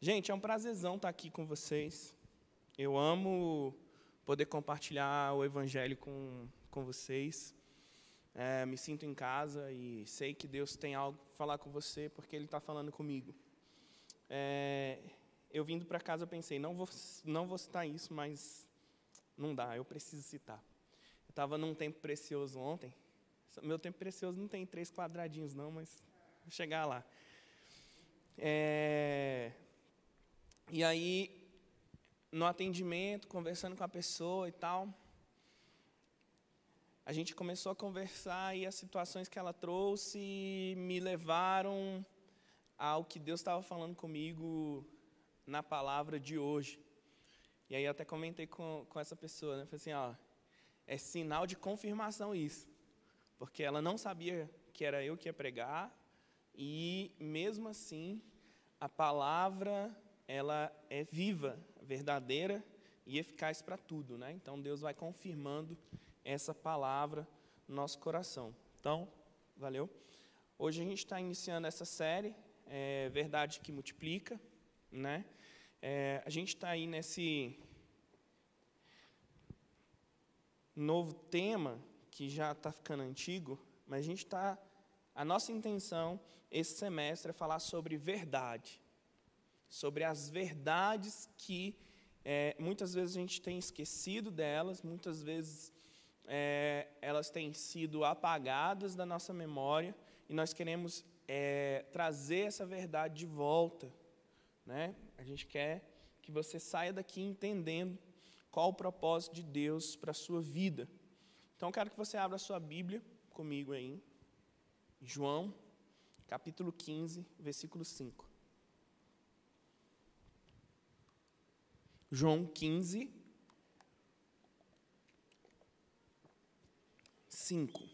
Gente, é um prazerzão estar aqui com vocês. Eu amo poder compartilhar o Evangelho com, com vocês. É, me sinto em casa e sei que Deus tem algo para falar com você porque Ele está falando comigo. É, eu vindo para casa eu pensei, não vou, não vou citar isso, mas não dá, eu preciso citar. Eu estava num tempo precioso ontem. Meu tempo precioso não tem três quadradinhos não, mas vou chegar lá. É, e aí, no atendimento, conversando com a pessoa e tal, a gente começou a conversar e as situações que ela trouxe me levaram ao que Deus estava falando comigo na palavra de hoje. E aí até comentei com, com essa pessoa, né? Falei assim, ó, é sinal de confirmação isso. Porque ela não sabia que era eu que ia pregar, e mesmo assim, a palavra ela é viva, verdadeira e eficaz para tudo, né? Então Deus vai confirmando essa palavra no nosso coração. Então, valeu. Hoje a gente está iniciando essa série, é, verdade que multiplica, né? É, a gente está aí nesse novo tema que já está ficando antigo, mas a gente está, a nossa intenção esse semestre é falar sobre verdade, sobre as verdades que é, muitas vezes a gente tem esquecido delas, muitas vezes é, elas têm sido apagadas da nossa memória e nós queremos é, trazer essa verdade de volta. Né? A gente quer que você saia daqui entendendo qual o propósito de Deus para a sua vida. Então, eu quero que você abra a sua Bíblia comigo aí, João, capítulo 15, versículo 5. João 15, 5.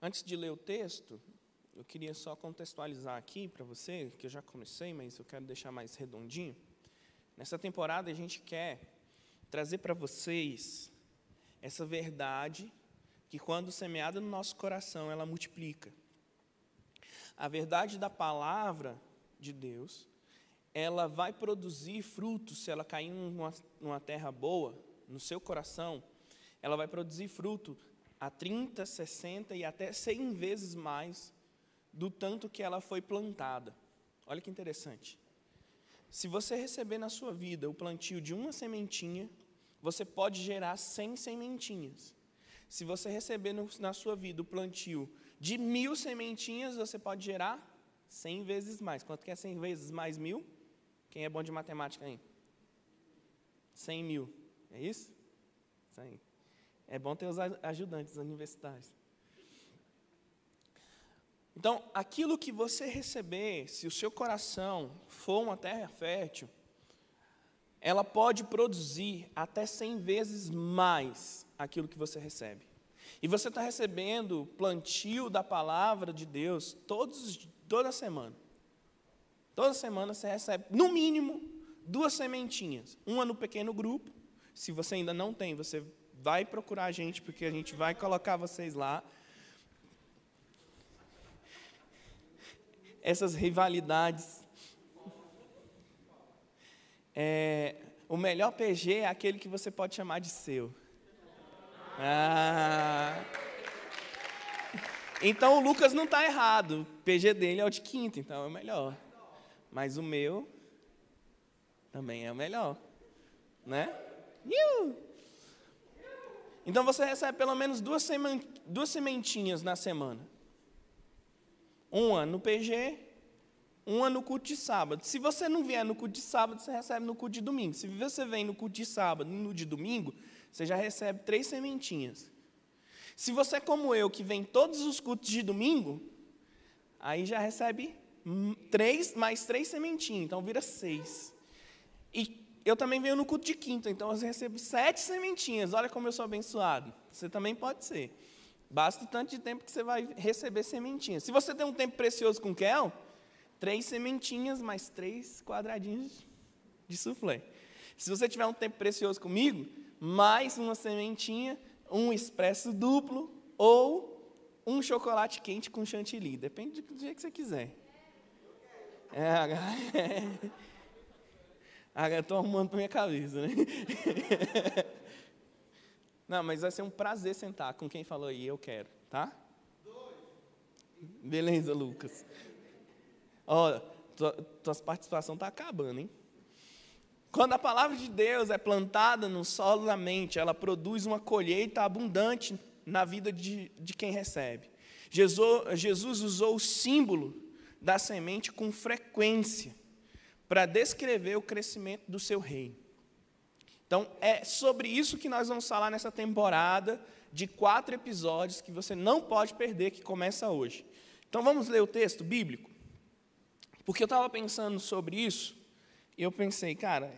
Antes de ler o texto, eu queria só contextualizar aqui para você, que eu já comecei, mas eu quero deixar mais redondinho. Nessa temporada a gente quer trazer para vocês essa verdade que quando semeada no nosso coração, ela multiplica. A verdade da palavra de Deus, ela vai produzir frutos se ela cair numa, numa terra boa, no seu coração, ela vai produzir fruto a 30, 60 e até 100 vezes mais do tanto que ela foi plantada. Olha que interessante. Se você receber na sua vida o plantio de uma sementinha, você pode gerar 100 sementinhas. Se você receber no, na sua vida o plantio de mil sementinhas, você pode gerar 100 vezes mais. Quanto que é 100 vezes mais mil? Quem é bom de matemática aí? 100 mil. É isso? Isso aí. É bom ter os ajudantes universitários. Então, aquilo que você receber, se o seu coração for uma terra fértil, ela pode produzir até 100 vezes mais aquilo que você recebe. E você está recebendo plantio da palavra de Deus todos, toda semana. Toda semana você recebe, no mínimo, duas sementinhas. Uma no pequeno grupo. Se você ainda não tem, você vai procurar a gente, porque a gente vai colocar vocês lá. Essas rivalidades. É, o melhor PG é aquele que você pode chamar de seu. Ah. Então o Lucas não está errado. O PG dele é o de quinta, então é o melhor. Mas o meu também é o melhor. Né? Então você recebe pelo menos duas, duas sementinhas na semana. Uma no PG, uma no culto de sábado. Se você não vier no culto de sábado, você recebe no culto de domingo. Se você vem no culto de sábado no de domingo, você já recebe três sementinhas. Se você é como eu, que vem todos os cultos de domingo, aí já recebe três mais três sementinhas, então vira seis. E eu também venho no culto de quinta, então eu recebo sete sementinhas. Olha como eu sou abençoado. Você também pode ser. Basta o tanto de tempo que você vai receber sementinhas. Se você tem um tempo precioso com Kel, três sementinhas mais três quadradinhos de soufflé. Se você tiver um tempo precioso comigo, mais uma sementinha, um expresso duplo ou um chocolate quente com chantilly. Depende do jeito que você quiser. É, é. estou arrumando para minha cabeça, né? Não, mas vai ser um prazer sentar com quem falou aí, eu quero, tá? Beleza, Lucas. Ó, tua, tua participação está acabando, hein? Quando a palavra de Deus é plantada no solo da mente, ela produz uma colheita abundante na vida de, de quem recebe. Jesus, Jesus usou o símbolo da semente com frequência para descrever o crescimento do seu reino. Então, é sobre isso que nós vamos falar nessa temporada de quatro episódios que você não pode perder, que começa hoje. Então, vamos ler o texto bíblico? Porque eu estava pensando sobre isso eu pensei, cara,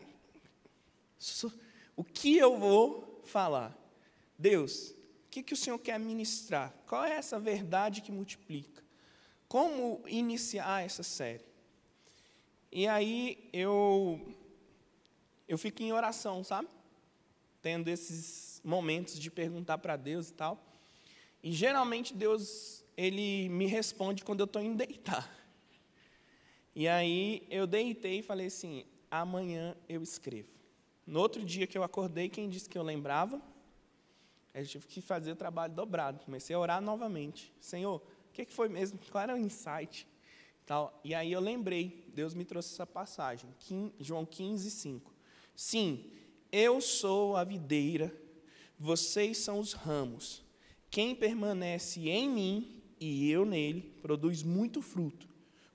o que eu vou falar? Deus, o que, que o Senhor quer ministrar? Qual é essa verdade que multiplica? Como iniciar essa série? E aí eu eu fico em oração, sabe? Tendo esses momentos de perguntar para Deus e tal. E geralmente Deus ele me responde quando eu estou indo deitar. E aí eu deitei e falei assim: amanhã eu escrevo. No outro dia que eu acordei, quem disse que eu lembrava? Eu tive que fazer o trabalho dobrado. Comecei a orar novamente. Senhor, o que foi mesmo? Qual era o insight? Tal. E aí eu lembrei, Deus me trouxe essa passagem, João 15, 5. Sim, eu sou a videira, vocês são os ramos. Quem permanece em mim e eu nele, produz muito fruto,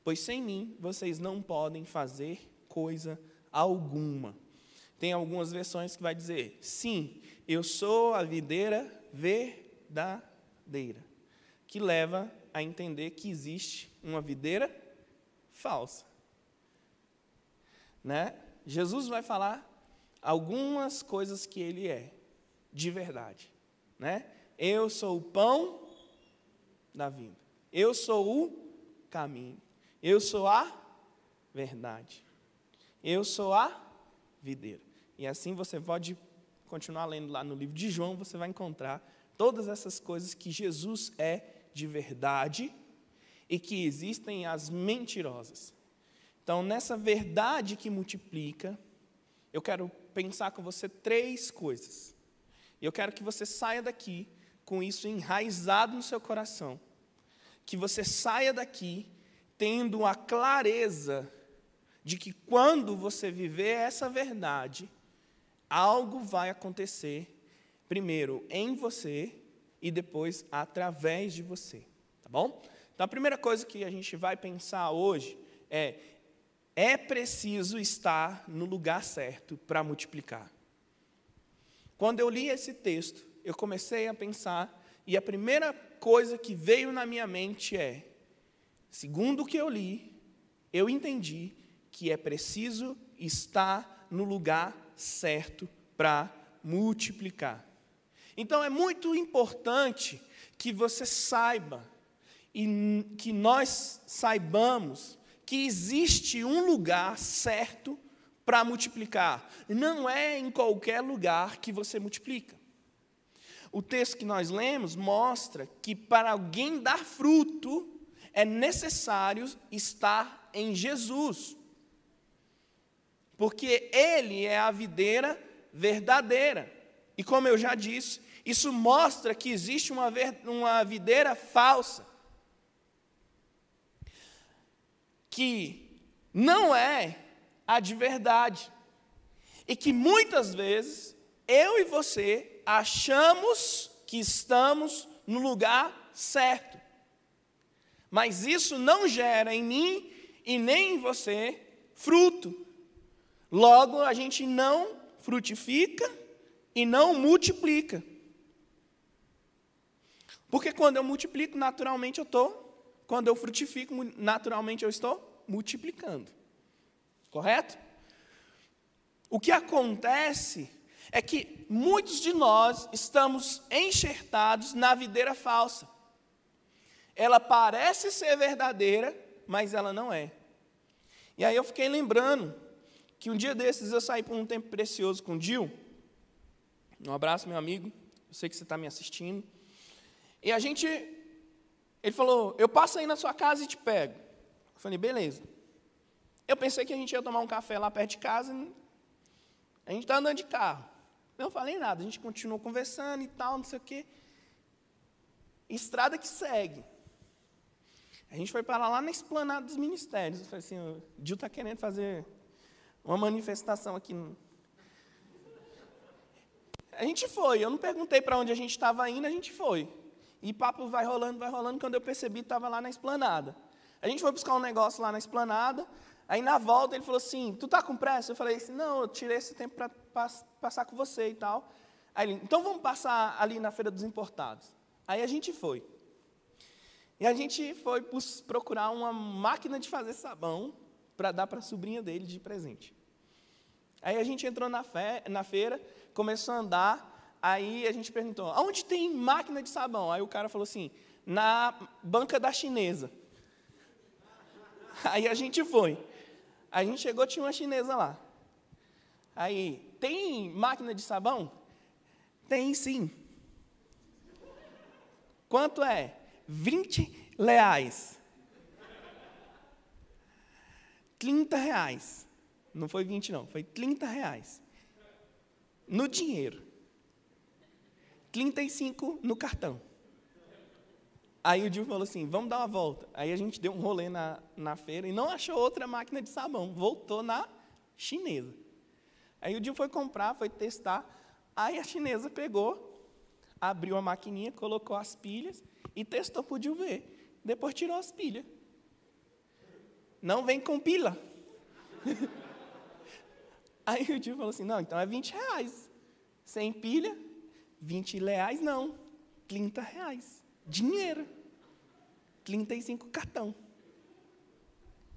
pois sem mim vocês não podem fazer coisa alguma. Tem algumas versões que vai dizer: sim, eu sou a videira verdadeira, que leva a entender que existe uma videira falsa. Né? Jesus vai falar algumas coisas que ele é, de verdade. Né? Eu sou o pão da vida. Eu sou o caminho. Eu sou a verdade. Eu sou a videira. E assim você pode continuar lendo lá no livro de João, você vai encontrar todas essas coisas que Jesus é de verdade e que existem as mentirosas. Então, nessa verdade que multiplica, eu quero pensar com você três coisas. Eu quero que você saia daqui com isso enraizado no seu coração. Que você saia daqui tendo a clareza de que quando você viver essa verdade, algo vai acontecer, primeiro em você e depois através de você. Tá bom? Então a primeira coisa que a gente vai pensar hoje é: é preciso estar no lugar certo para multiplicar. Quando eu li esse texto, eu comecei a pensar, e a primeira coisa que veio na minha mente é: segundo o que eu li, eu entendi que é preciso estar no lugar certo para multiplicar. Então é muito importante que você saiba e que nós saibamos que existe um lugar certo para multiplicar. Não é em qualquer lugar que você multiplica. O texto que nós lemos mostra que para alguém dar fruto é necessário estar em Jesus. Porque Ele é a videira verdadeira. E como eu já disse, isso mostra que existe uma, uma videira falsa. que não é a de verdade. E que muitas vezes eu e você achamos que estamos no lugar certo. Mas isso não gera em mim e nem em você fruto. Logo, a gente não frutifica e não multiplica. Porque quando eu multiplico, naturalmente eu estou quando eu frutifico, naturalmente eu estou multiplicando. Correto? O que acontece é que muitos de nós estamos enxertados na videira falsa. Ela parece ser verdadeira, mas ela não é. E aí eu fiquei lembrando que um dia desses eu saí por um tempo precioso com o Dil. Um abraço, meu amigo. Eu sei que você está me assistindo. E a gente Ele falou: Eu passo aí na sua casa e te pego. Eu falei: Beleza. Eu pensei que a gente ia tomar um café lá perto de casa. A gente está andando de carro. Não falei nada, a gente continuou conversando e tal, não sei o quê. Estrada que segue. A gente foi parar lá na esplanada dos ministérios. Eu falei assim: o Dil está querendo fazer uma manifestação aqui. A gente foi, eu não perguntei para onde a gente estava indo, a gente foi. E papo vai rolando, vai rolando, quando eu percebi, estava lá na esplanada. A gente foi buscar um negócio lá na esplanada, aí na volta ele falou assim, tu tá com pressa? Eu falei assim, não, eu tirei esse tempo para passar com você e tal. Aí ele, então vamos passar ali na Feira dos Importados. Aí a gente foi. E a gente foi procurar uma máquina de fazer sabão para dar para a sobrinha dele de presente. Aí a gente entrou na, fe na feira, começou a andar, Aí a gente perguntou: aonde tem máquina de sabão? Aí o cara falou assim: na banca da chinesa. Aí a gente foi. A gente chegou, tinha uma chinesa lá. Aí, tem máquina de sabão? Tem sim. Quanto é? 20 reais. 30 reais. Não foi 20, não, foi 30 reais. No dinheiro. 35 no cartão. Aí o Dio falou assim: vamos dar uma volta. Aí a gente deu um rolê na, na feira e não achou outra máquina de sabão. Voltou na chinesa. Aí o Dio foi comprar, foi testar. Aí a chinesa pegou, abriu a maquininha, colocou as pilhas e testou o Dio ver. Depois tirou as pilhas. Não vem com pila. Aí o Dio falou assim: não, então é 20 reais. Sem pilha, 20 reais não, 30 reais. Dinheiro. 35 cartão.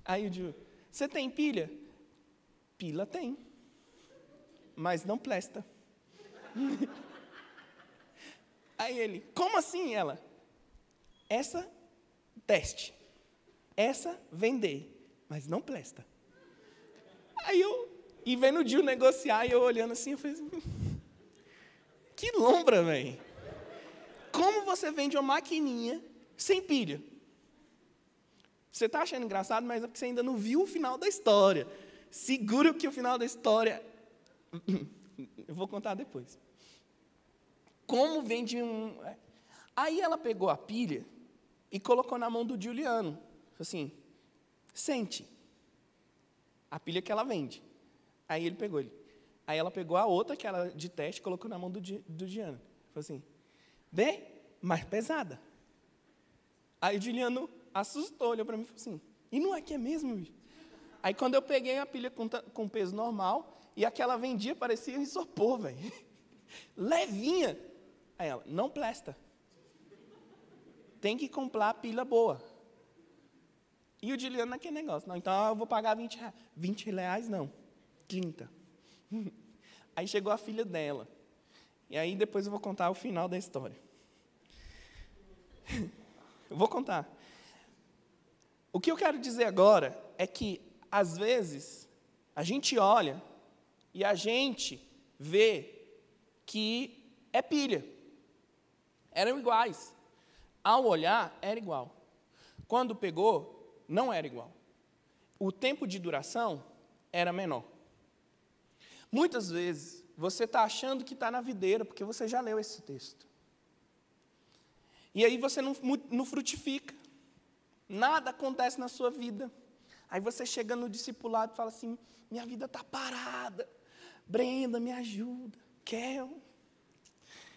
Aí eu digo, você tem pilha? Pila tem. Mas não presta. Aí ele, como assim ela? Essa teste. Essa vender, mas não presta. Aí eu, e vendo o Dio negociar, e eu olhando assim, eu falei assim, que lombra, velho. Como você vende uma maquininha sem pilha? Você está achando engraçado, mas é porque você ainda não viu o final da história. Segura que o final da história. Eu vou contar depois. Como vende um. É? Aí ela pegou a pilha e colocou na mão do Juliano. Assim, sente. A pilha que ela vende. Aí ele pegou ele. Aí ela pegou a outra, que era de teste, e colocou na mão do, Diano. Falou assim, vê, mais pesada. Aí o Juliano assustou, olhou para mim e falou assim, e não é que é mesmo? Aí quando eu peguei a pilha com, com peso normal, e aquela vendia parecia um isopor, velho. Levinha. Aí ela, não presta. Tem que comprar pilha boa. E o Juliano naquele negócio, não, então eu vou pagar 20 reais. 20 reais não, 30. Aí chegou a filha dela. E aí depois eu vou contar o final da história. Eu vou contar. O que eu quero dizer agora é que, às vezes, a gente olha e a gente vê que é pilha. Eram iguais. Ao olhar, era igual. Quando pegou, não era igual. O tempo de duração era menor. Muitas vezes você está achando que está na videira, porque você já leu esse texto. E aí você não, não frutifica. Nada acontece na sua vida. Aí você chega no discipulado e fala assim: minha vida está parada. Brenda, me ajuda. Quero,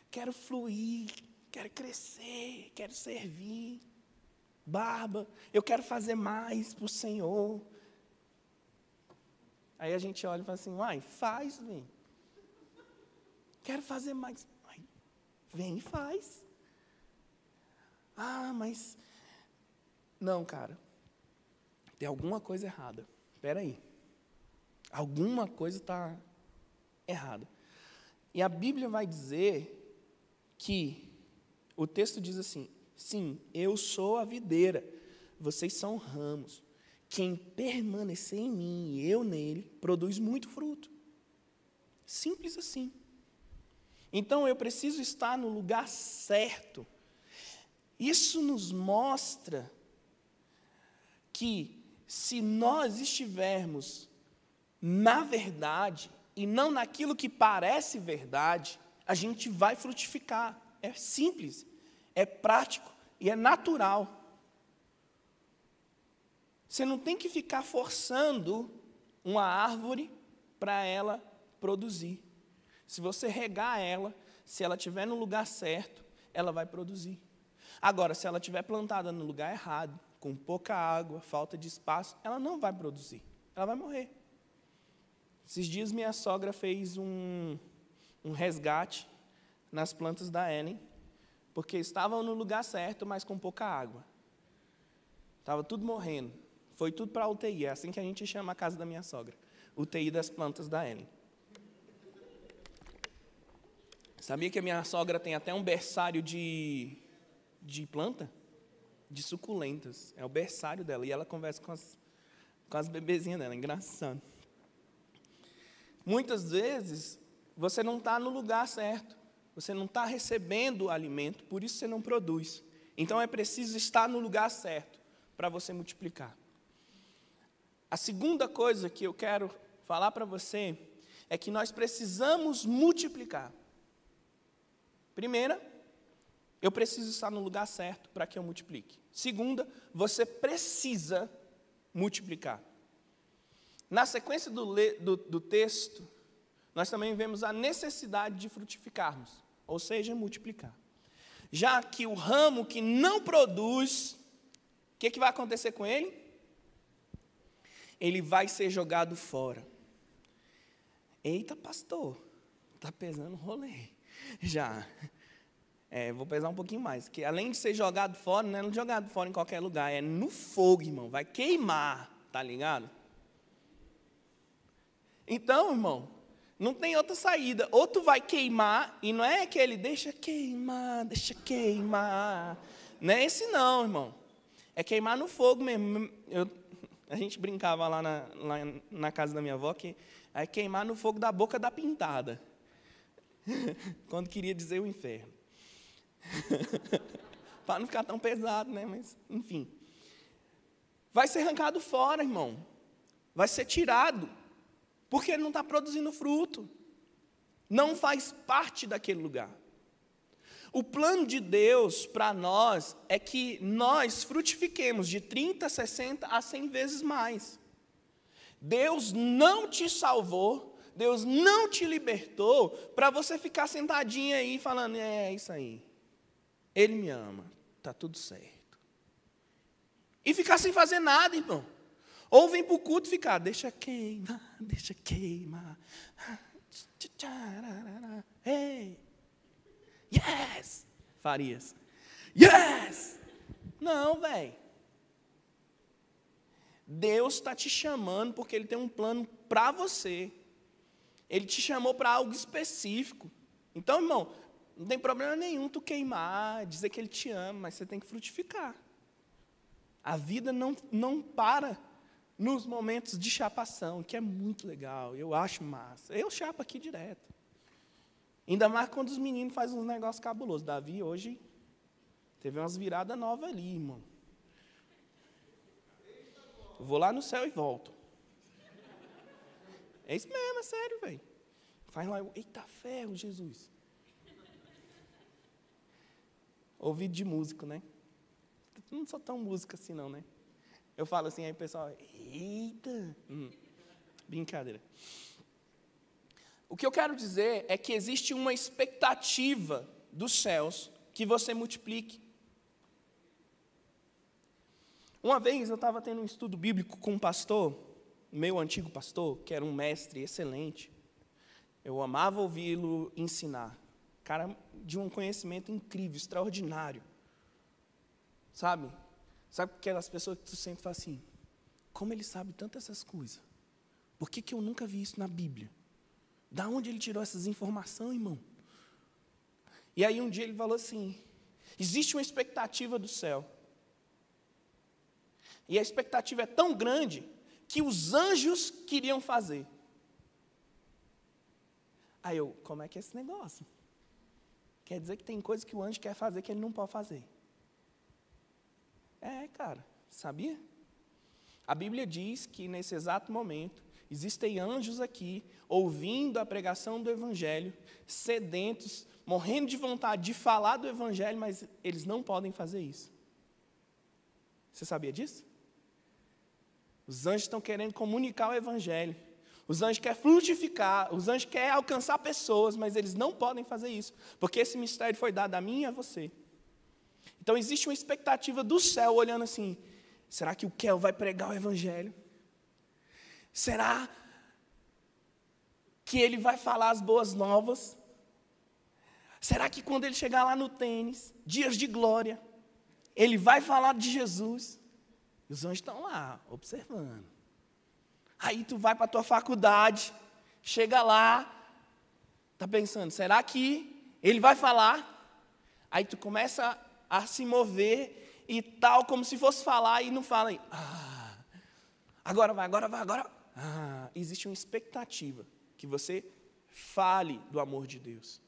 quero fluir, quero crescer, quero servir. Barba, eu quero fazer mais para o Senhor. Aí a gente olha e fala assim, uai, faz, vem. Quero fazer mais. Uai, vem e faz. Ah, mas. Não, cara. Tem alguma coisa errada. Espera aí. Alguma coisa está errada. E a Bíblia vai dizer que o texto diz assim: sim, eu sou a videira, vocês são ramos. Quem permanecer em mim e eu nele, produz muito fruto. Simples assim. Então eu preciso estar no lugar certo. Isso nos mostra que se nós estivermos na verdade e não naquilo que parece verdade, a gente vai frutificar. É simples, é prático e é natural. Você não tem que ficar forçando uma árvore para ela produzir. Se você regar ela, se ela estiver no lugar certo, ela vai produzir. Agora, se ela estiver plantada no lugar errado, com pouca água, falta de espaço, ela não vai produzir. Ela vai morrer. Esses dias minha sogra fez um, um resgate nas plantas da Ellen, porque estavam no lugar certo, mas com pouca água. Estava tudo morrendo. Foi tudo para a UTI, é assim que a gente chama a casa da minha sogra. UTI das plantas da Ellen. Sabia que a minha sogra tem até um berçário de, de planta? De suculentas. É o berçário dela. E ela conversa com as, com as bebezinhas dela. Engraçado. Muitas vezes, você não está no lugar certo. Você não está recebendo alimento, por isso você não produz. Então é preciso estar no lugar certo para você multiplicar. A segunda coisa que eu quero falar para você é que nós precisamos multiplicar. Primeira, eu preciso estar no lugar certo para que eu multiplique. Segunda, você precisa multiplicar. Na sequência do, do, do texto, nós também vemos a necessidade de frutificarmos, ou seja, multiplicar. Já que o ramo que não produz, o que, que vai acontecer com ele? Ele vai ser jogado fora. Eita, pastor, está pesando o rolê. Já. É, vou pesar um pouquinho mais. Que além de ser jogado fora, não é jogado fora em qualquer lugar, é no fogo, irmão. Vai queimar, tá ligado? Então, irmão, não tem outra saída. Ou tu vai queimar, e não é aquele deixa queimar, deixa queimar. Não é esse não, irmão. É queimar no fogo mesmo. Eu, a gente brincava lá na, lá na casa da minha avó que é queimar no fogo da boca da pintada. Quando queria dizer o inferno. Para não ficar tão pesado, né? Mas, enfim. Vai ser arrancado fora, irmão. Vai ser tirado. Porque ele não está produzindo fruto. Não faz parte daquele lugar. O plano de Deus para nós é que nós frutifiquemos de 30, 60 a 100 vezes mais. Deus não te salvou Deus não te libertou para você ficar sentadinho aí falando, é, é isso aí. Ele me ama, tá tudo certo. E ficar sem fazer nada, irmão. Ou vem para o culto e ficar, deixa queimar, deixa queimar. Hey. Yes! Farias. Yes! Não, velho. Deus está te chamando porque Ele tem um plano para você. Ele te chamou para algo específico. Então, irmão, não tem problema nenhum tu queimar, dizer que ele te ama, mas você tem que frutificar. A vida não, não para nos momentos de chapação, que é muito legal, eu acho massa. Eu chapo aqui direto. Ainda mais quando os meninos fazem uns negócios cabulosos. Davi hoje teve umas viradas novas ali, irmão. Vou lá no céu e volto. É isso mesmo, é sério, velho. Faz lá, eita ferro, Jesus. Ouvido de músico, né? Não sou tão músico assim, não, né? Eu falo assim, aí o pessoal, eita. Hum, brincadeira. O que eu quero dizer é que existe uma expectativa dos céus que você multiplique. Uma vez eu estava tendo um estudo bíblico com um pastor, meu antigo pastor, que era um mestre excelente, eu amava ouvi-lo ensinar. Cara de um conhecimento incrível, extraordinário. Sabe? Sabe aquelas pessoas que tu sempre fala assim, como ele sabe tantas essas coisas? Por que, que eu nunca vi isso na Bíblia? Da onde ele tirou essas informações, irmão? E aí um dia ele falou assim: existe uma expectativa do céu. E a expectativa é tão grande que os anjos queriam fazer. Aí eu, como é que é esse negócio? Quer dizer que tem coisa que o anjo quer fazer que ele não pode fazer. É, cara, sabia? A Bíblia diz que nesse exato momento existem anjos aqui ouvindo a pregação do Evangelho, sedentos, morrendo de vontade de falar do Evangelho, mas eles não podem fazer isso. Você sabia disso? Os anjos estão querendo comunicar o Evangelho. Os anjos querem frutificar, os anjos querem alcançar pessoas, mas eles não podem fazer isso, porque esse mistério foi dado a mim e a você. Então existe uma expectativa do céu olhando assim: será que o Kel vai pregar o Evangelho? Será que ele vai falar as boas novas? Será que quando ele chegar lá no tênis, dias de glória, ele vai falar de Jesus? E os anjos estão lá, observando. Aí tu vai para a tua faculdade, chega lá, tá pensando, será que ele vai falar? Aí tu começa a se mover e tal, como se fosse falar e não fala. Ah, agora vai, agora vai, agora. Ah, existe uma expectativa que você fale do amor de Deus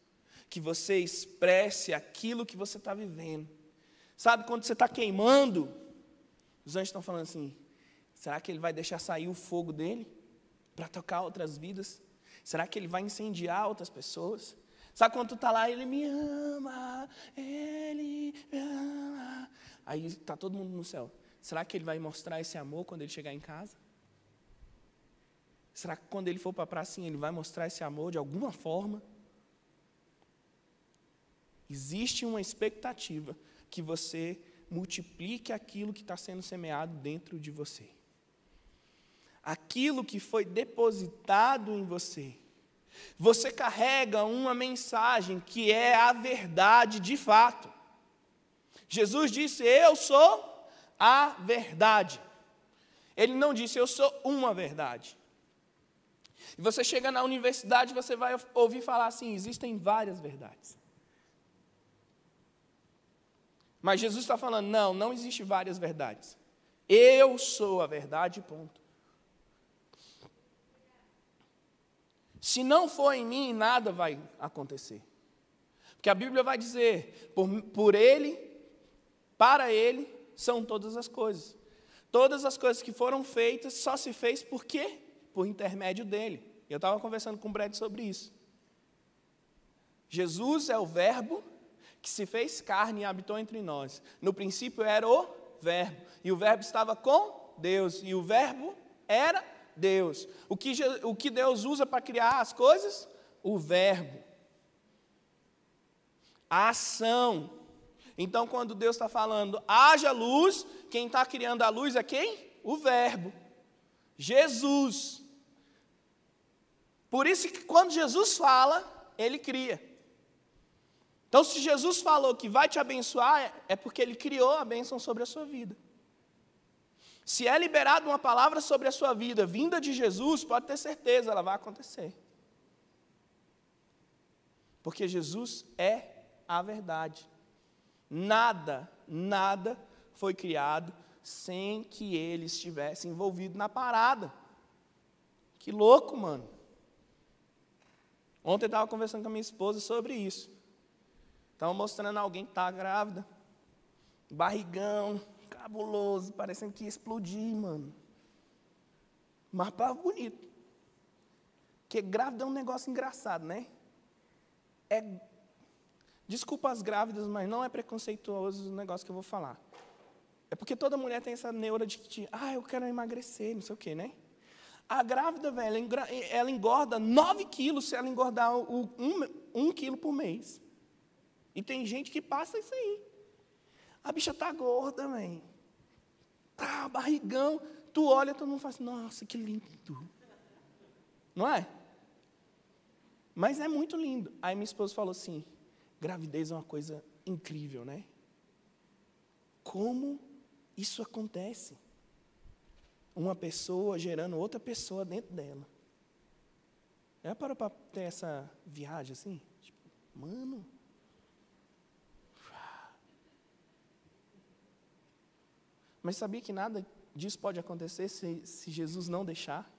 que você expresse aquilo que você está vivendo. Sabe quando você está queimando? Os anjos estão falando assim: será que ele vai deixar sair o fogo dele para tocar outras vidas? Será que ele vai incendiar outras pessoas? Sabe quando tu está lá, ele me ama, ele me ama. Aí está todo mundo no céu. Será que ele vai mostrar esse amor quando ele chegar em casa? Será que quando ele for para a pracinha, ele vai mostrar esse amor de alguma forma? Existe uma expectativa que você multiplique aquilo que está sendo semeado dentro de você. Aquilo que foi depositado em você. Você carrega uma mensagem que é a verdade de fato. Jesus disse: Eu sou a verdade. Ele não disse: Eu sou uma verdade. E você chega na universidade, você vai ouvir falar assim: existem várias verdades. Mas Jesus está falando: não, não existe várias verdades. Eu sou a verdade, ponto. Se não for em mim, nada vai acontecer. Porque a Bíblia vai dizer: por, por Ele, para Ele, são todas as coisas. Todas as coisas que foram feitas só se fez por quê? Por intermédio dele. Eu estava conversando com o Brad sobre isso. Jesus é o Verbo que se fez carne e habitou entre nós. No princípio era o Verbo, e o Verbo estava com Deus, e o Verbo era Deus. O que, o que Deus usa para criar as coisas? O Verbo. A ação. Então, quando Deus está falando, haja luz, quem está criando a luz é quem? O Verbo. Jesus. Por isso que quando Jesus fala, ele cria. Então, se Jesus falou que vai te abençoar, é porque Ele criou a bênção sobre a sua vida. Se é liberada uma palavra sobre a sua vida, vinda de Jesus, pode ter certeza, ela vai acontecer. Porque Jesus é a verdade. Nada, nada foi criado sem que ele estivesse envolvido na parada. Que louco, mano. Ontem eu estava conversando com a minha esposa sobre isso. Estava mostrando alguém que está grávida. Barrigão, cabuloso, parecendo que ia explodir, mano. Mas para bonito. Porque grávida é um negócio engraçado, né? É. Desculpa as grávidas, mas não é preconceituoso o negócio que eu vou falar. É porque toda mulher tem essa neura de que, ah, eu quero emagrecer, não sei o quê, né? A grávida, velho, ela engorda 9 quilos se ela engordar um, um quilo por mês. E tem gente que passa isso aí. A bicha tá gorda, mãe. Tá, barrigão. Tu olha, todo mundo fala assim, nossa, que lindo. Não é? Mas é muito lindo. Aí minha esposa falou assim, gravidez é uma coisa incrível, né? Como isso acontece? Uma pessoa gerando outra pessoa dentro dela. Já parou para ter essa viagem assim? Tipo, mano, Mas sabia que nada disso pode acontecer se, se Jesus não deixar?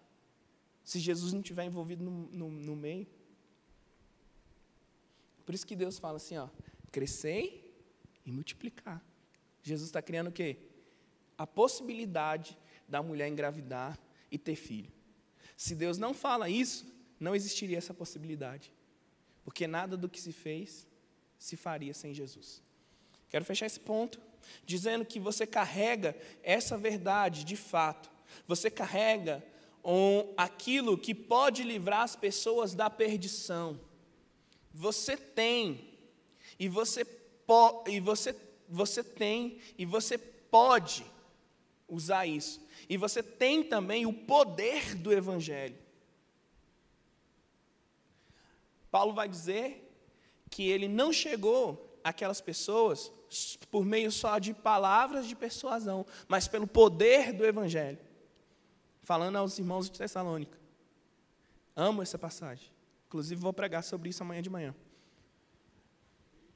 Se Jesus não estiver envolvido no, no, no meio? Por isso que Deus fala assim, ó, crescei e multiplicar. Jesus está criando o quê? a possibilidade da mulher engravidar e ter filho. Se Deus não fala isso, não existiria essa possibilidade. Porque nada do que se fez se faria sem Jesus. Quero fechar esse ponto dizendo que você carrega essa verdade de fato. Você carrega um, aquilo que pode livrar as pessoas da perdição. Você tem e você po, e você você tem e você pode usar isso. E você tem também o poder do evangelho. Paulo vai dizer que ele não chegou àquelas pessoas por meio só de palavras de persuasão, mas pelo poder do Evangelho. Falando aos irmãos de Tessalônica. Amo essa passagem. Inclusive, vou pregar sobre isso amanhã de manhã.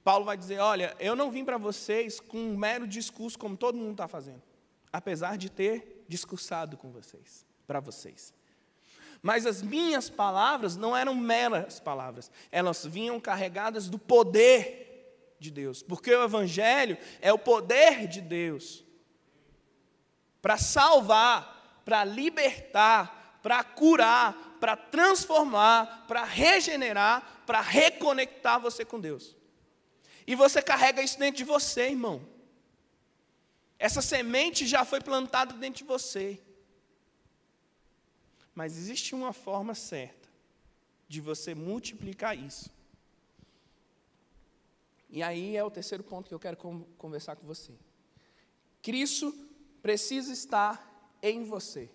Paulo vai dizer: Olha, eu não vim para vocês com um mero discurso como todo mundo está fazendo, apesar de ter discursado com vocês, para vocês. Mas as minhas palavras não eram meras palavras, elas vinham carregadas do poder de Deus, porque o Evangelho é o poder de Deus para salvar, para libertar, para curar, para transformar, para regenerar, para reconectar você com Deus. E você carrega isso dentro de você, irmão. Essa semente já foi plantada dentro de você. Mas existe uma forma certa de você multiplicar isso. E aí é o terceiro ponto que eu quero conversar com você. Cristo precisa estar em você.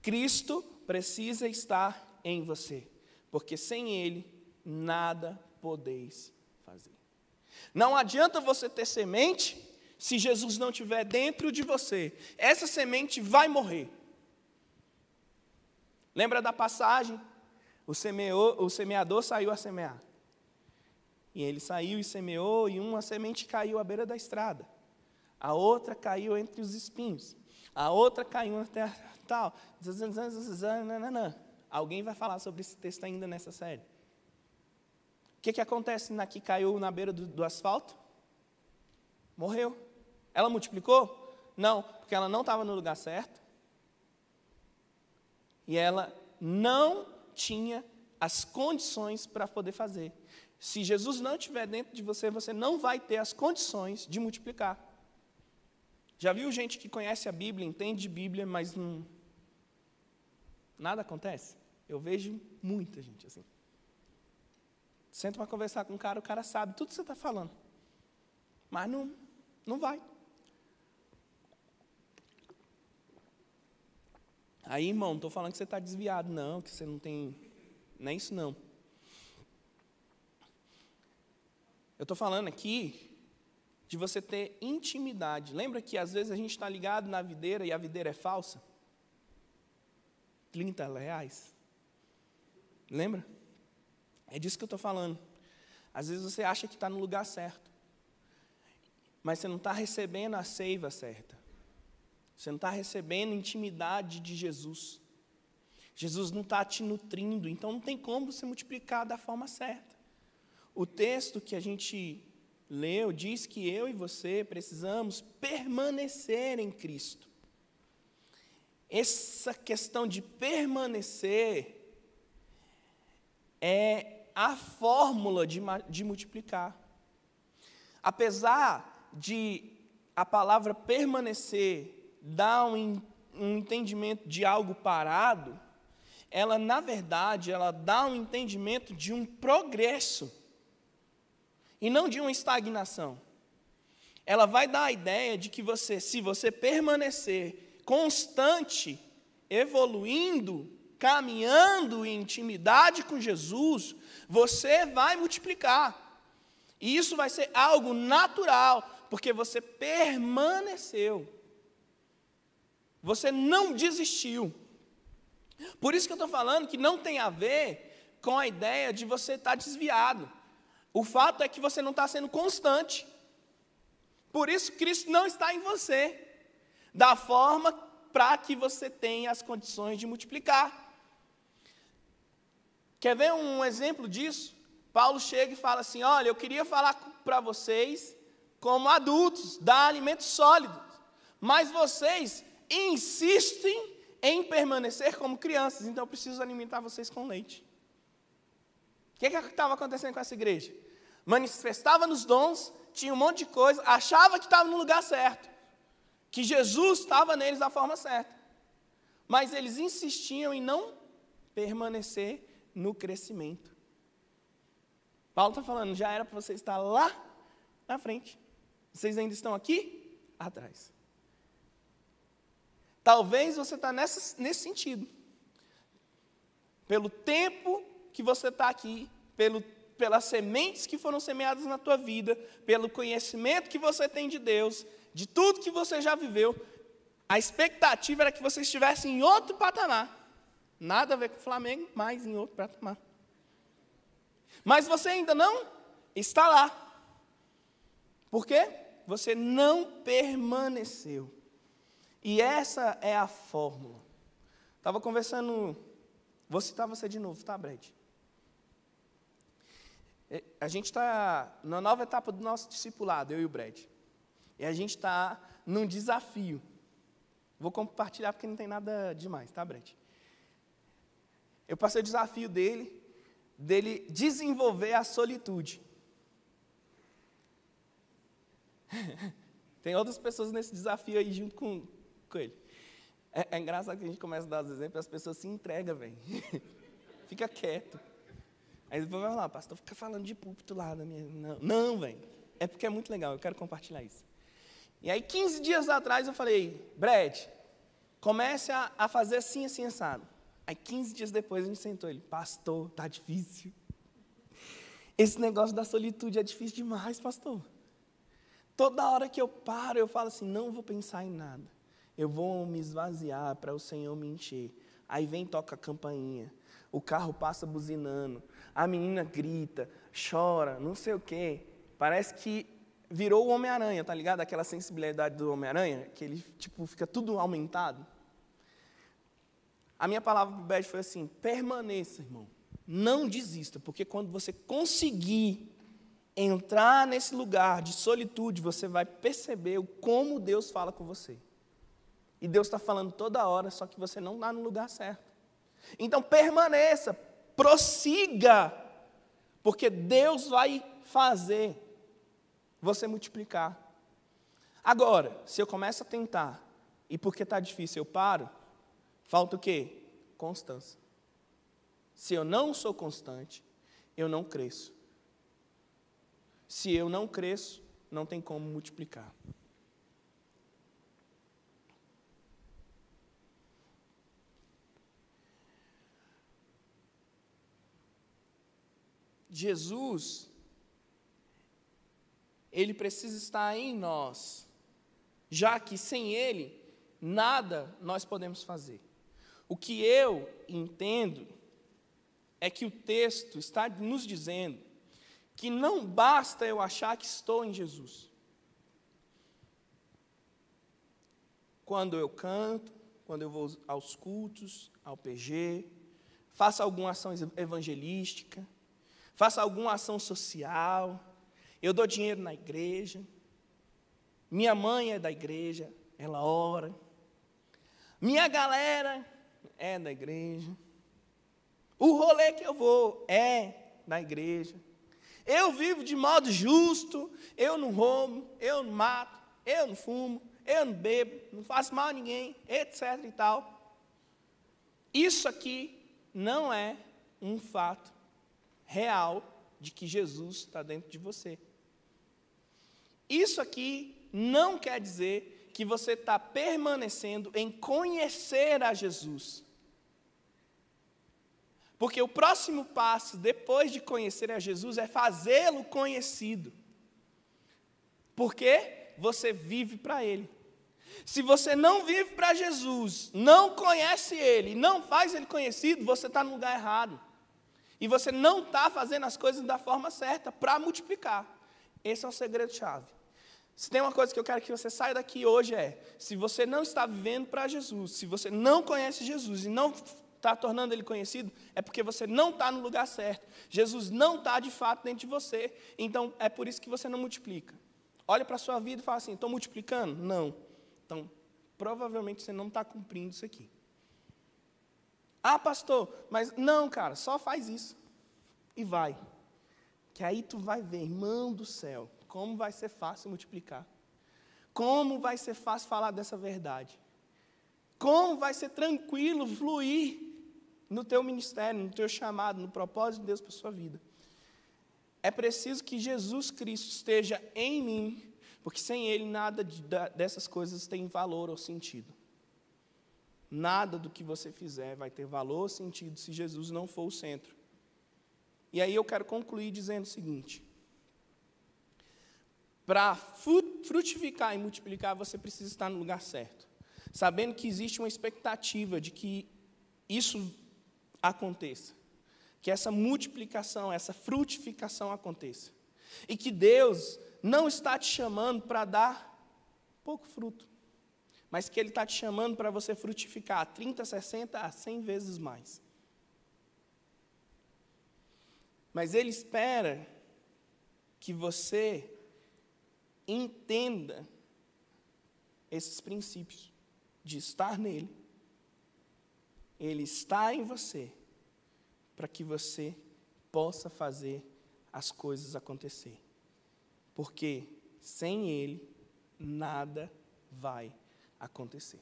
Cristo precisa estar em você, porque sem Ele nada podeis fazer. Não adianta você ter semente se Jesus não estiver dentro de você. Essa semente vai morrer. Lembra da passagem? O, semeou, o semeador saiu a semear. E ele saiu e semeou, e uma semente caiu à beira da estrada. A outra caiu entre os espinhos. A outra caiu terra tal. Alguém vai falar sobre esse texto ainda nessa série. O que, que acontece na que caiu na beira do, do asfalto? Morreu. Ela multiplicou? Não, porque ela não estava no lugar certo e ela não tinha as condições para poder fazer. Se Jesus não estiver dentro de você, você não vai ter as condições de multiplicar. Já viu gente que conhece a Bíblia, entende de Bíblia, mas não. Nada acontece? Eu vejo muita gente assim. Senta para conversar com um cara, o cara sabe tudo que você está falando. Mas não, não vai. Aí, irmão, não estou falando que você está desviado, não, que você não tem. Não é isso, não. Eu estou falando aqui de você ter intimidade. Lembra que às vezes a gente está ligado na videira e a videira é falsa? 30 reais. Lembra? É disso que eu estou falando. Às vezes você acha que está no lugar certo, mas você não está recebendo a seiva certa. Você não está recebendo intimidade de Jesus. Jesus não está te nutrindo, então não tem como você multiplicar da forma certa. O texto que a gente leu diz que eu e você precisamos permanecer em Cristo. Essa questão de permanecer é a fórmula de, de multiplicar. Apesar de a palavra permanecer dá um, um entendimento de algo parado, ela, na verdade, ela dá um entendimento de um progresso e não de uma estagnação. Ela vai dar a ideia de que você, se você permanecer constante, evoluindo, caminhando em intimidade com Jesus, você vai multiplicar. E isso vai ser algo natural, porque você permaneceu. Você não desistiu. Por isso que eu estou falando que não tem a ver com a ideia de você estar tá desviado. O fato é que você não está sendo constante. Por isso, Cristo não está em você, da forma para que você tenha as condições de multiplicar. Quer ver um exemplo disso? Paulo chega e fala assim: Olha, eu queria falar para vocês como adultos, dar alimento sólido mas vocês insistem em permanecer como crianças, então eu preciso alimentar vocês com leite. Que estava acontecendo com essa igreja? Manifestava nos dons, tinha um monte de coisa, achava que estava no lugar certo, que Jesus estava neles da forma certa, mas eles insistiam em não permanecer no crescimento. Paulo está falando, já era para você estar lá na frente, vocês ainda estão aqui atrás. Talvez você está nesse sentido. Pelo tempo que você está aqui, pelo, pelas sementes que foram semeadas na tua vida, pelo conhecimento que você tem de Deus, de tudo que você já viveu, a expectativa era que você estivesse em outro patamar. Nada a ver com o Flamengo, mas em outro patamar. Mas você ainda não está lá. Por quê? Você não permaneceu. E essa é a fórmula. Estava conversando, vou citar você de novo, tá, Brad? É, a gente está na nova etapa do nosso discipulado, eu e o Brad. E a gente está num desafio. Vou compartilhar porque não tem nada demais, tá, Brad? Eu passei o desafio dele, dele desenvolver a solitude. tem outras pessoas nesse desafio aí junto com, com ele. É, é, engraçado que a gente começa a dar os exemplos e as pessoas se entregam, velho. fica quieto. Aí depois vai falar, pastor, fica falando de púlpito lá na minha. Não, não velho. É porque é muito legal, eu quero compartilhar isso. E aí, 15 dias atrás, eu falei, Brad, comece a, a fazer assim, assim, assado. Aí, 15 dias depois, a gente sentou ele, pastor, tá difícil. Esse negócio da solitude é difícil demais, pastor. Toda hora que eu paro, eu falo assim: não vou pensar em nada eu vou me esvaziar para o Senhor me encher. Aí vem toca a campainha, o carro passa buzinando, a menina grita, chora, não sei o quê. Parece que virou o Homem-Aranha, tá ligado? Aquela sensibilidade do Homem-Aranha, que ele tipo fica tudo aumentado. A minha palavra para o Beth foi assim: permaneça, irmão. Não desista, porque quando você conseguir entrar nesse lugar de solitude, você vai perceber o como Deus fala com você. E Deus está falando toda hora, só que você não está no lugar certo. Então permaneça, prossiga, porque Deus vai fazer você multiplicar. Agora, se eu começo a tentar, e porque está difícil eu paro, falta o quê? Constância. Se eu não sou constante, eu não cresço. Se eu não cresço, não tem como multiplicar. Jesus, ele precisa estar em nós, já que sem ele, nada nós podemos fazer. O que eu entendo é que o texto está nos dizendo que não basta eu achar que estou em Jesus. Quando eu canto, quando eu vou aos cultos, ao PG, faço alguma ação evangelística, faço alguma ação social, eu dou dinheiro na igreja, minha mãe é da igreja, ela ora, minha galera é da igreja, o rolê que eu vou é da igreja, eu vivo de modo justo, eu não roubo, eu não mato, eu não fumo, eu não bebo, não faço mal a ninguém, etc e tal. Isso aqui não é um fato real de que Jesus está dentro de você. Isso aqui não quer dizer que você está permanecendo em conhecer a Jesus. Porque o próximo passo, depois de conhecer a Jesus, é fazê-lo conhecido. Porque você vive para Ele. Se você não vive para Jesus, não conhece Ele, não faz Ele conhecido, você está no lugar errado. E você não está fazendo as coisas da forma certa para multiplicar. Esse é o segredo-chave. Se tem uma coisa que eu quero que você saia daqui hoje é: se você não está vivendo para Jesus, se você não conhece Jesus e não está tornando ele conhecido, é porque você não está no lugar certo. Jesus não está de fato dentro de você. Então é por isso que você não multiplica. Olha para a sua vida e fala assim: estou multiplicando? Não. Então provavelmente você não está cumprindo isso aqui. Ah, pastor, mas não, cara, só faz isso. E vai. Que aí tu vai ver, irmão do céu, como vai ser fácil multiplicar. Como vai ser fácil falar dessa verdade. Como vai ser tranquilo fluir no teu ministério, no teu chamado, no propósito de Deus para a sua vida. É preciso que Jesus Cristo esteja em mim, porque sem Ele nada dessas coisas tem valor ou sentido. Nada do que você fizer vai ter valor ou sentido se Jesus não for o centro. E aí eu quero concluir dizendo o seguinte: para frutificar e multiplicar, você precisa estar no lugar certo, sabendo que existe uma expectativa de que isso aconteça, que essa multiplicação, essa frutificação aconteça, e que Deus não está te chamando para dar pouco fruto mas que Ele está te chamando para você frutificar 30, 60 a 100 vezes mais. Mas Ele espera que você entenda esses princípios de estar nele. Ele está em você para que você possa fazer as coisas acontecer. Porque sem Ele, nada vai acontecer.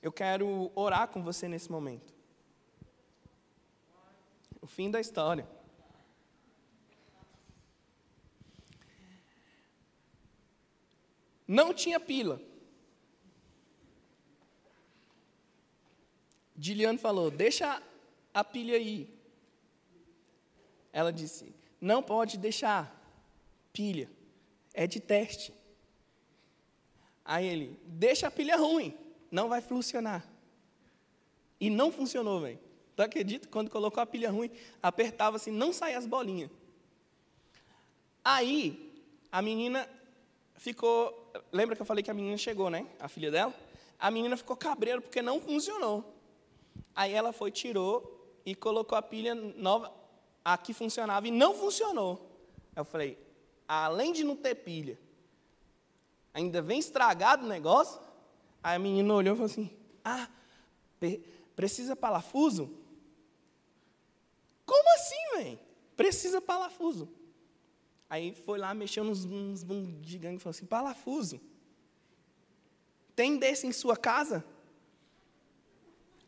Eu quero orar com você nesse momento. O fim da história. Não tinha pila. Diliane falou: Deixa a pilha aí. Ela disse: Não pode deixar pilha. É de teste. Aí ele, deixa a pilha ruim, não vai funcionar. E não funcionou, velho. Tu acredita? Quando colocou a pilha ruim, apertava assim, não saía as bolinhas. Aí, a menina ficou. Lembra que eu falei que a menina chegou, né? A filha dela? A menina ficou cabreira porque não funcionou. Aí ela foi, tirou e colocou a pilha nova, a que funcionava, e não funcionou. Eu falei, além de não ter pilha, ainda vem estragado o negócio. Aí a menina olhou e falou assim: Ah, precisa parafuso? Como assim, velho? Precisa parafuso. Aí foi lá, mexeu nos, nos gigantes e falou assim: parafuso. Tem desse em sua casa?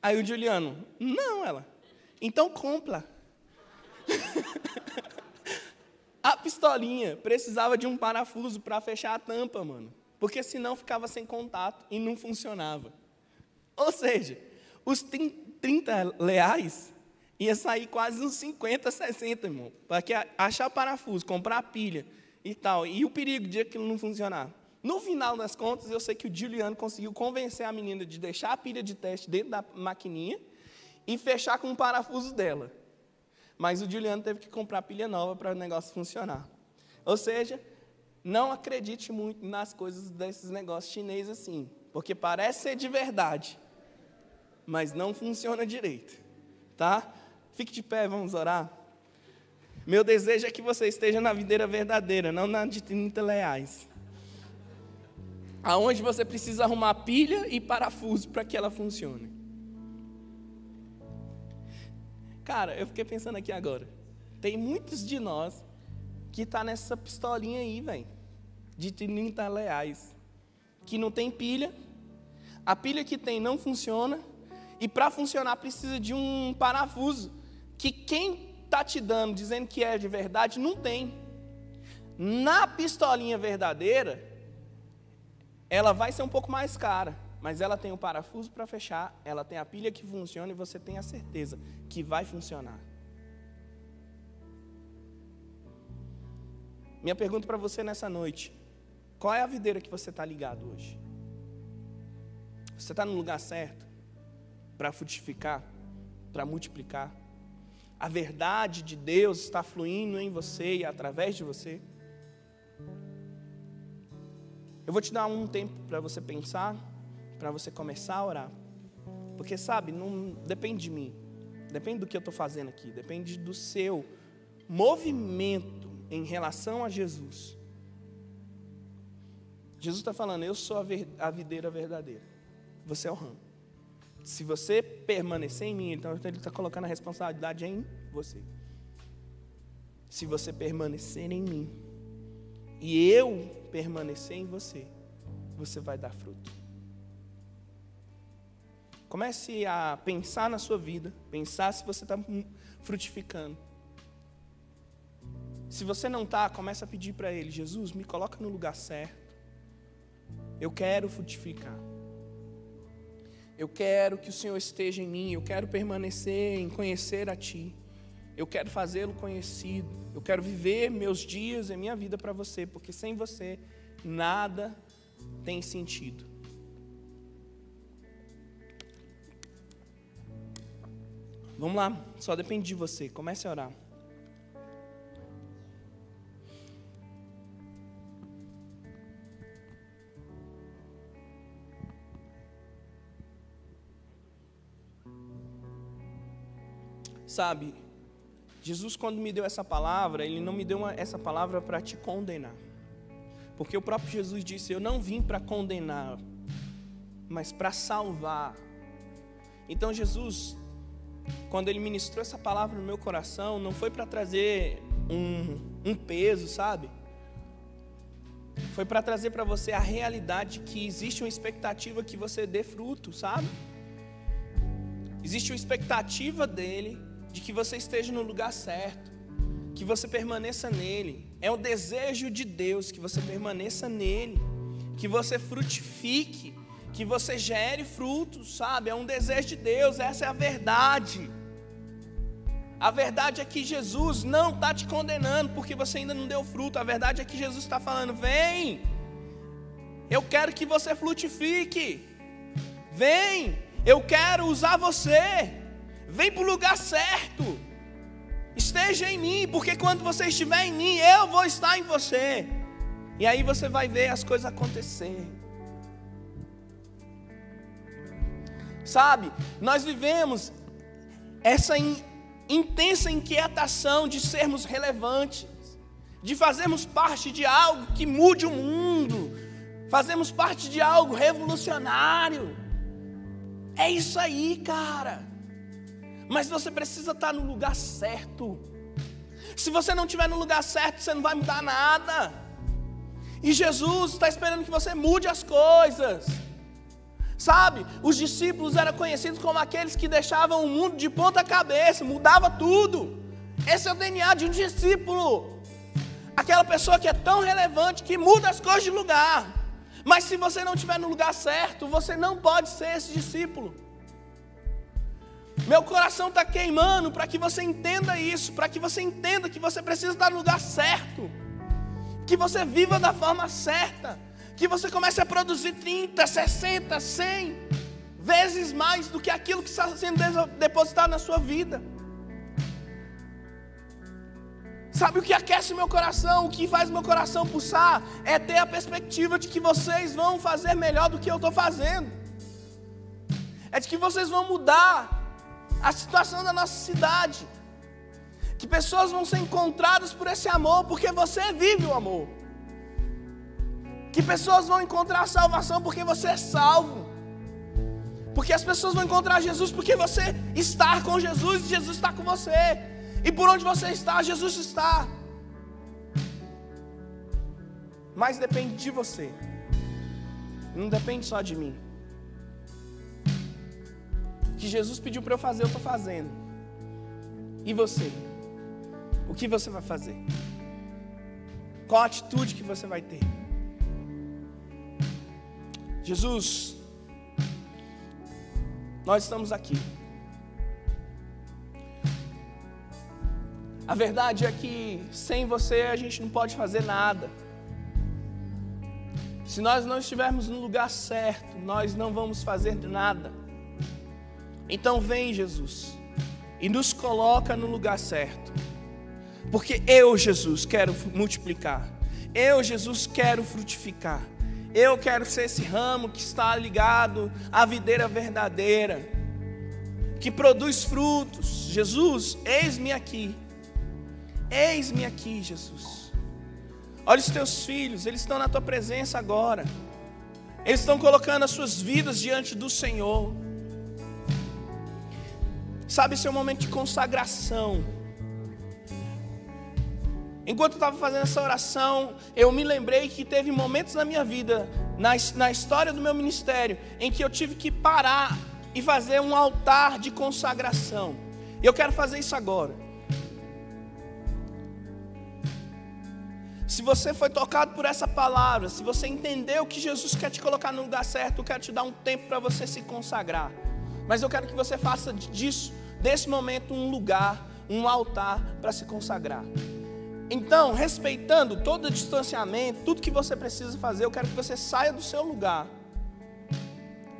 Aí o Juliano, não, ela. Então compra. a pistolinha precisava de um parafuso para fechar a tampa, mano porque senão ficava sem contato e não funcionava. Ou seja, os 30 reais ia sair quase uns 50, 60, irmão. Porque achar parafuso, comprar pilha e tal, e o perigo de aquilo não funcionar. No final das contas, eu sei que o Juliano conseguiu convencer a menina de deixar a pilha de teste dentro da maquininha e fechar com o parafuso dela. Mas o Juliano teve que comprar pilha nova para o negócio funcionar. Ou seja, não acredite muito nas coisas desses negócios chineses assim, porque parece ser de verdade, mas não funciona direito, tá? Fique de pé, vamos orar. Meu desejo é que você esteja na videira verdadeira, não na de 30 reais. Aonde você precisa arrumar pilha e parafuso para que ela funcione. Cara, eu fiquei pensando aqui agora. Tem muitos de nós que tá nessa pistolinha aí, velho, de 30 reais, que não tem pilha, a pilha que tem não funciona, e para funcionar precisa de um parafuso, que quem está te dando, dizendo que é de verdade, não tem. Na pistolinha verdadeira, ela vai ser um pouco mais cara, mas ela tem o parafuso para fechar, ela tem a pilha que funciona e você tem a certeza que vai funcionar. Minha pergunta para você nessa noite: qual é a videira que você está ligado hoje? Você está no lugar certo para frutificar, para multiplicar? A verdade de Deus está fluindo em você e através de você? Eu vou te dar um tempo para você pensar, para você começar a orar. Porque, sabe, não depende de mim, depende do que eu estou fazendo aqui, depende do seu movimento em relação a Jesus. Jesus está falando, eu sou a, ver, a videira verdadeira. Você é o ramo. Se você permanecer em mim, então ele está colocando a responsabilidade em você. Se você permanecer em mim e eu permanecer em você, você vai dar fruto. Comece a pensar na sua vida, pensar se você está frutificando. Se você não está, comece a pedir para Ele: Jesus, me coloca no lugar certo. Eu quero frutificar. Eu quero que o Senhor esteja em mim. Eu quero permanecer em conhecer a Ti. Eu quero fazê-lo conhecido. Eu quero viver meus dias e minha vida para você, porque sem você nada tem sentido. Vamos lá, só depende de você. Comece a orar. Sabe, Jesus, quando me deu essa palavra, Ele não me deu uma, essa palavra para te condenar. Porque o próprio Jesus disse: Eu não vim para condenar, mas para salvar. Então, Jesus, quando Ele ministrou essa palavra no meu coração, não foi para trazer um, um peso, sabe? Foi para trazer para você a realidade que existe uma expectativa que você dê fruto, sabe? Existe uma expectativa dele de que você esteja no lugar certo, que você permaneça nele. É o desejo de Deus que você permaneça nele, que você frutifique, que você gere frutos, sabe? É um desejo de Deus, essa é a verdade. A verdade é que Jesus não está te condenando porque você ainda não deu fruto. A verdade é que Jesus está falando: vem, eu quero que você frutifique. Vem, eu quero usar você. Vem para o lugar certo. Esteja em mim, porque quando você estiver em mim, eu vou estar em você. E aí você vai ver as coisas acontecerem. Sabe, nós vivemos essa in, intensa inquietação de sermos relevantes, de fazermos parte de algo que mude o mundo, fazemos parte de algo revolucionário. É isso aí, cara. Mas você precisa estar no lugar certo. Se você não estiver no lugar certo, você não vai mudar nada. E Jesus está esperando que você mude as coisas. Sabe, os discípulos eram conhecidos como aqueles que deixavam o mundo de ponta cabeça, mudava tudo. Esse é o DNA de um discípulo. Aquela pessoa que é tão relevante que muda as coisas de lugar. Mas se você não estiver no lugar certo, você não pode ser esse discípulo. Meu coração está queimando para que você entenda isso, para que você entenda que você precisa estar no lugar certo, que você viva da forma certa, que você comece a produzir 30, 60, 100 vezes mais do que aquilo que está sendo depositado na sua vida. Sabe o que aquece meu coração, o que faz meu coração pulsar? É ter a perspectiva de que vocês vão fazer melhor do que eu estou fazendo, é de que vocês vão mudar a situação da nossa cidade. Que pessoas vão ser encontradas por esse amor, porque você vive o amor. Que pessoas vão encontrar salvação porque você é salvo. Porque as pessoas vão encontrar Jesus porque você está com Jesus e Jesus está com você. E por onde você está, Jesus está. Mas depende de você. Não depende só de mim que Jesus pediu para eu fazer, eu estou fazendo. E você? O que você vai fazer? Qual a atitude que você vai ter? Jesus, nós estamos aqui. A verdade é que sem você a gente não pode fazer nada. Se nós não estivermos no lugar certo, nós não vamos fazer nada. Então vem, Jesus, e nos coloca no lugar certo. Porque eu, Jesus, quero multiplicar. Eu, Jesus, quero frutificar. Eu quero ser esse ramo que está ligado à videira verdadeira, que produz frutos. Jesus, eis-me aqui. Eis-me aqui, Jesus. Olha os teus filhos, eles estão na tua presença agora. Eles estão colocando as suas vidas diante do Senhor. Sabe, esse é um momento de consagração. Enquanto eu estava fazendo essa oração, eu me lembrei que teve momentos na minha vida, na, na história do meu ministério, em que eu tive que parar e fazer um altar de consagração. E eu quero fazer isso agora. Se você foi tocado por essa palavra, se você entendeu que Jesus quer te colocar no lugar certo, eu quero te dar um tempo para você se consagrar. Mas eu quero que você faça disso, desse momento, um lugar, um altar para se consagrar. Então, respeitando todo o distanciamento, tudo que você precisa fazer, eu quero que você saia do seu lugar.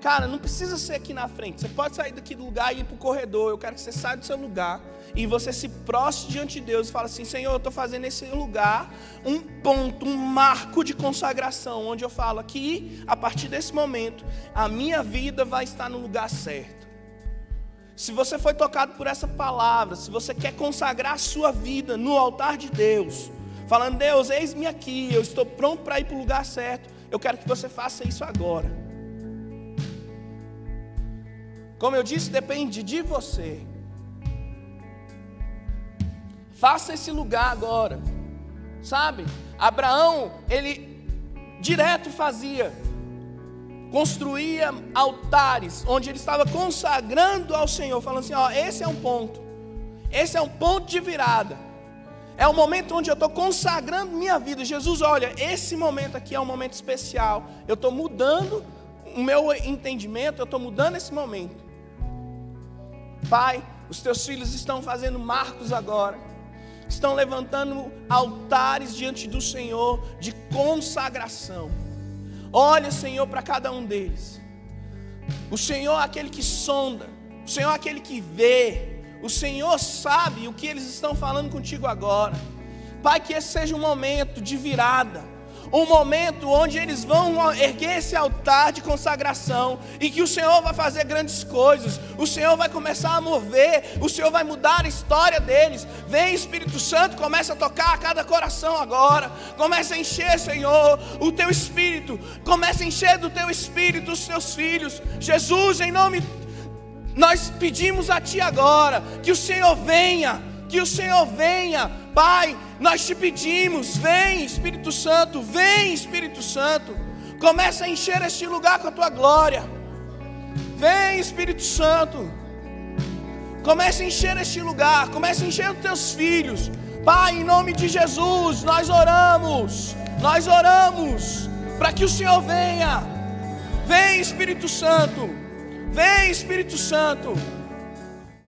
Cara, não precisa ser aqui na frente. Você pode sair daqui do lugar e ir para o corredor. Eu quero que você saia do seu lugar e você se prostre diante de Deus e fala assim: Senhor, eu estou fazendo esse lugar um ponto, um marco de consagração, onde eu falo aqui, a partir desse momento, a minha vida vai estar no lugar certo. Se você foi tocado por essa palavra, se você quer consagrar a sua vida no altar de Deus, falando: Deus, eis-me aqui, eu estou pronto para ir para o lugar certo, eu quero que você faça isso agora. Como eu disse, depende de você. Faça esse lugar agora. Sabe? Abraão, ele direto fazia construía altares onde ele estava consagrando ao Senhor, falando assim: ó, esse é um ponto, esse é um ponto de virada, é o momento onde eu estou consagrando minha vida. Jesus, olha, esse momento aqui é um momento especial, eu estou mudando o meu entendimento, eu estou mudando esse momento. Pai, os teus filhos estão fazendo marcos agora estão levantando altares diante do Senhor de consagração. Olha, Senhor, para cada um deles. O Senhor é aquele que sonda, o Senhor é aquele que vê, o Senhor sabe o que eles estão falando contigo agora. Pai, que esse seja um momento de virada um momento onde eles vão erguer esse altar de consagração e que o Senhor vai fazer grandes coisas, o Senhor vai começar a mover, o Senhor vai mudar a história deles. Vem Espírito Santo, começa a tocar a cada coração agora, começa a encher, Senhor, o teu espírito, começa a encher do teu espírito os teus filhos. Jesus, em nome nós pedimos a ti agora que o Senhor venha, que o Senhor venha, Pai nós te pedimos, vem Espírito Santo, vem Espírito Santo, começa a encher este lugar com a tua glória. Vem Espírito Santo, comece a encher este lugar, comece a encher os teus filhos. Pai, em nome de Jesus, nós oramos, nós oramos para que o Senhor venha. Vem Espírito Santo, vem Espírito Santo.